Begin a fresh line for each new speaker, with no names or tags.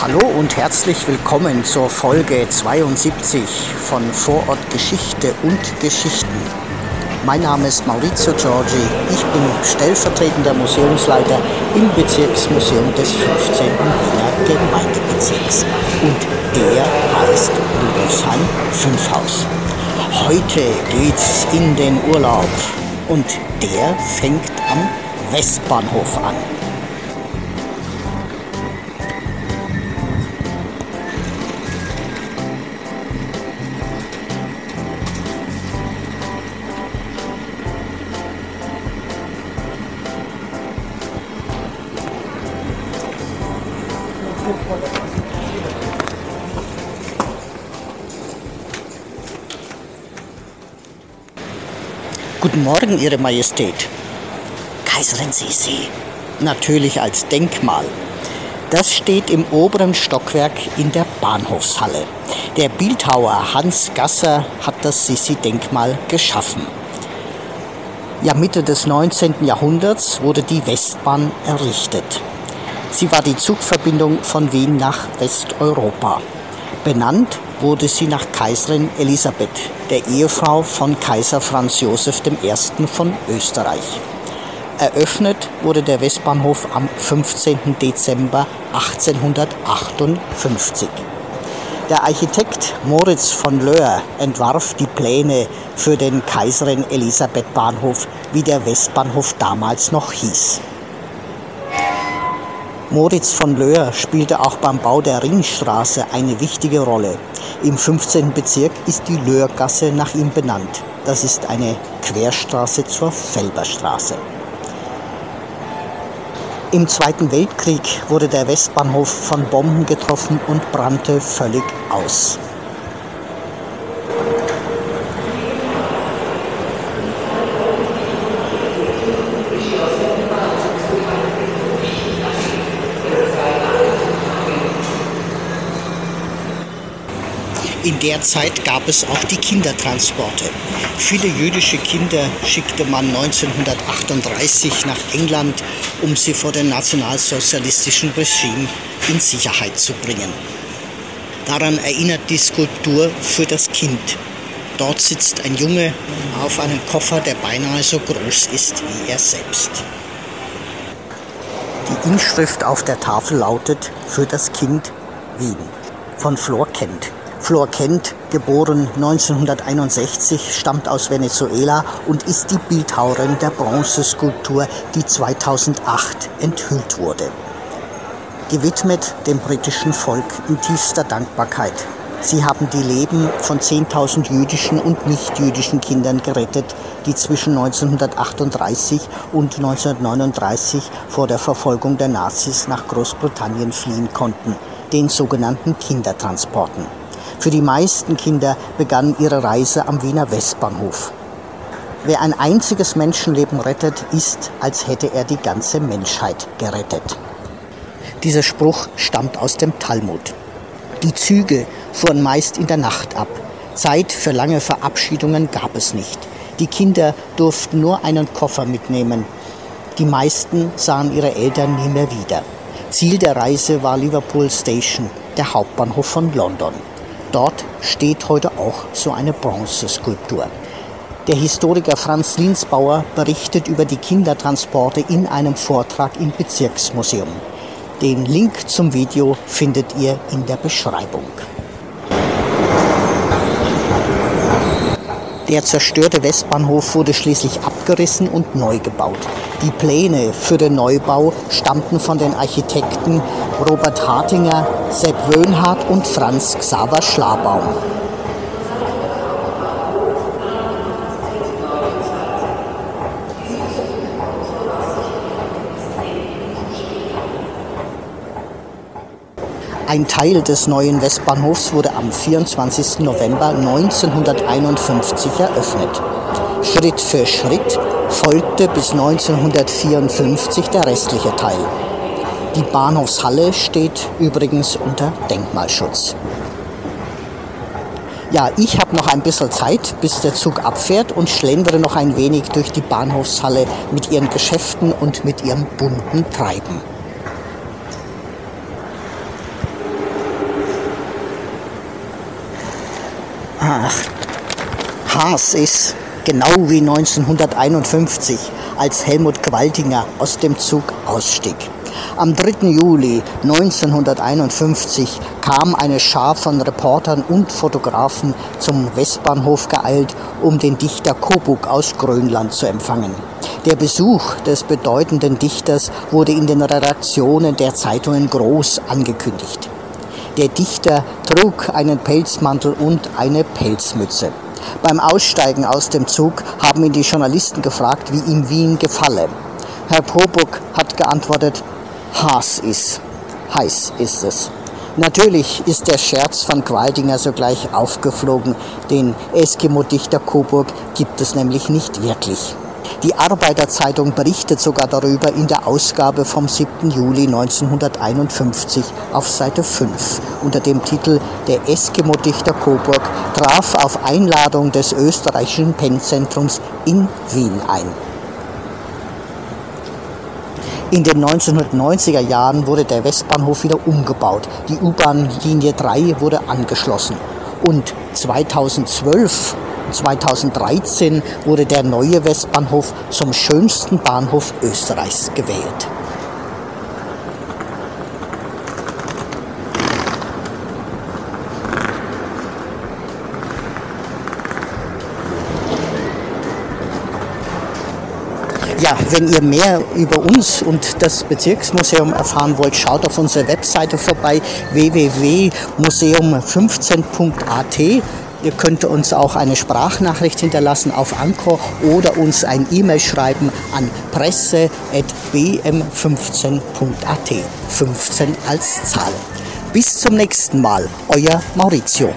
Hallo und herzlich willkommen zur Folge 72 von Vorort Geschichte und Geschichten. Mein Name ist Maurizio Giorgi. Ich bin stellvertretender Museumsleiter im Bezirksmuseum des 15. Wiener Gemeindebezirks. Und der heißt Rudolfsheim 5 Haus. Heute geht's in den Urlaub und der fängt am Westbahnhof an. Guten Morgen, Ihre Majestät. Kaiserin Sisi. Natürlich als Denkmal. Das steht im oberen Stockwerk in der Bahnhofshalle. Der Bildhauer Hans Gasser hat das Sisi-Denkmal geschaffen. Ja, Mitte des 19. Jahrhunderts wurde die Westbahn errichtet. Sie war die Zugverbindung von Wien nach Westeuropa. Benannt wurde sie nach Kaiserin Elisabeth, der Ehefrau von Kaiser Franz Josef I. von Österreich. Eröffnet wurde der Westbahnhof am 15. Dezember 1858. Der Architekt Moritz von Löhr entwarf die Pläne für den Kaiserin Elisabeth Bahnhof, wie der Westbahnhof damals noch hieß. Moritz von Löhr spielte auch beim Bau der Ringstraße eine wichtige Rolle. Im 15. Bezirk ist die Löhrgasse nach ihm benannt. Das ist eine Querstraße zur Felberstraße. Im Zweiten Weltkrieg wurde der Westbahnhof von Bomben getroffen und brannte völlig aus. In der Zeit gab es auch die Kindertransporte. Viele jüdische Kinder schickte man 1938 nach England, um sie vor dem nationalsozialistischen Regime in Sicherheit zu bringen. Daran erinnert die Skulptur für das Kind. Dort sitzt ein Junge auf einem Koffer, der beinahe so groß ist wie er selbst. Die Inschrift auf der Tafel lautet für das Kind Wien von Flor Kent. Flor Kent, geboren 1961, stammt aus Venezuela und ist die Bildhauerin der Bronzeskulptur, die 2008 enthüllt wurde. Gewidmet dem britischen Volk in tiefster Dankbarkeit. Sie haben die Leben von 10.000 jüdischen und nichtjüdischen Kindern gerettet, die zwischen 1938 und 1939 vor der Verfolgung der Nazis nach Großbritannien fliehen konnten, den sogenannten Kindertransporten. Für die meisten Kinder begann ihre Reise am Wiener Westbahnhof. Wer ein einziges Menschenleben rettet, ist, als hätte er die ganze Menschheit gerettet. Dieser Spruch stammt aus dem Talmud. Die Züge fuhren meist in der Nacht ab. Zeit für lange Verabschiedungen gab es nicht. Die Kinder durften nur einen Koffer mitnehmen. Die meisten sahen ihre Eltern nie mehr wieder. Ziel der Reise war Liverpool Station, der Hauptbahnhof von London. Dort steht heute auch so eine Bronzeskulptur. Der Historiker Franz Linsbauer berichtet über die Kindertransporte in einem Vortrag im Bezirksmuseum. Den Link zum Video findet ihr in der Beschreibung. Der zerstörte Westbahnhof wurde schließlich abgerissen und neu gebaut. Die Pläne für den Neubau stammten von den Architekten Robert Hartinger, Sepp Wöhnhardt und Franz Xaver Schlabaum. Ein Teil des neuen Westbahnhofs wurde am 24. November 1951 eröffnet. Schritt für Schritt folgte bis 1954 der restliche Teil. Die Bahnhofshalle steht übrigens unter Denkmalschutz. Ja, ich habe noch ein bisschen Zeit, bis der Zug abfährt und schlendere noch ein wenig durch die Bahnhofshalle mit ihren Geschäften und mit ihrem bunten Treiben. Ach, Haas ist, genau wie 1951, als Helmut Qualtinger aus dem Zug ausstieg. Am 3. Juli 1951 kam eine Schar von Reportern und Fotografen zum Westbahnhof geeilt, um den Dichter Kobuk aus Grönland zu empfangen. Der Besuch des bedeutenden Dichters wurde in den Redaktionen der Zeitungen groß angekündigt. Der Dichter trug einen Pelzmantel und eine Pelzmütze. Beim Aussteigen aus dem Zug haben ihn die Journalisten gefragt, wie ihm Wien gefalle. Herr Pobuk hat geantwortet, Haas ist, heiß ist es. Natürlich ist der Scherz von Qualdinger sogleich aufgeflogen, den Eskimo-Dichter Coburg gibt es nämlich nicht wirklich. Die Arbeiterzeitung berichtet sogar darüber in der Ausgabe vom 7. Juli 1951 auf Seite 5 unter dem Titel Der Eskimo-Dichter Coburg traf auf Einladung des österreichischen Pennzentrums in Wien ein. In den 1990er Jahren wurde der Westbahnhof wieder umgebaut. Die U-Bahn-Linie 3 wurde angeschlossen. Und 2012 2013 wurde der neue Westbahnhof zum schönsten Bahnhof Österreichs gewählt. Ja, wenn ihr mehr über uns und das Bezirksmuseum erfahren wollt, schaut auf unsere Webseite vorbei www.museum15.at. Ihr könnt uns auch eine Sprachnachricht hinterlassen auf Anchor oder uns ein E-Mail schreiben an presse.bm15.at. 15 als Zahl. Bis zum nächsten Mal, euer Maurizio.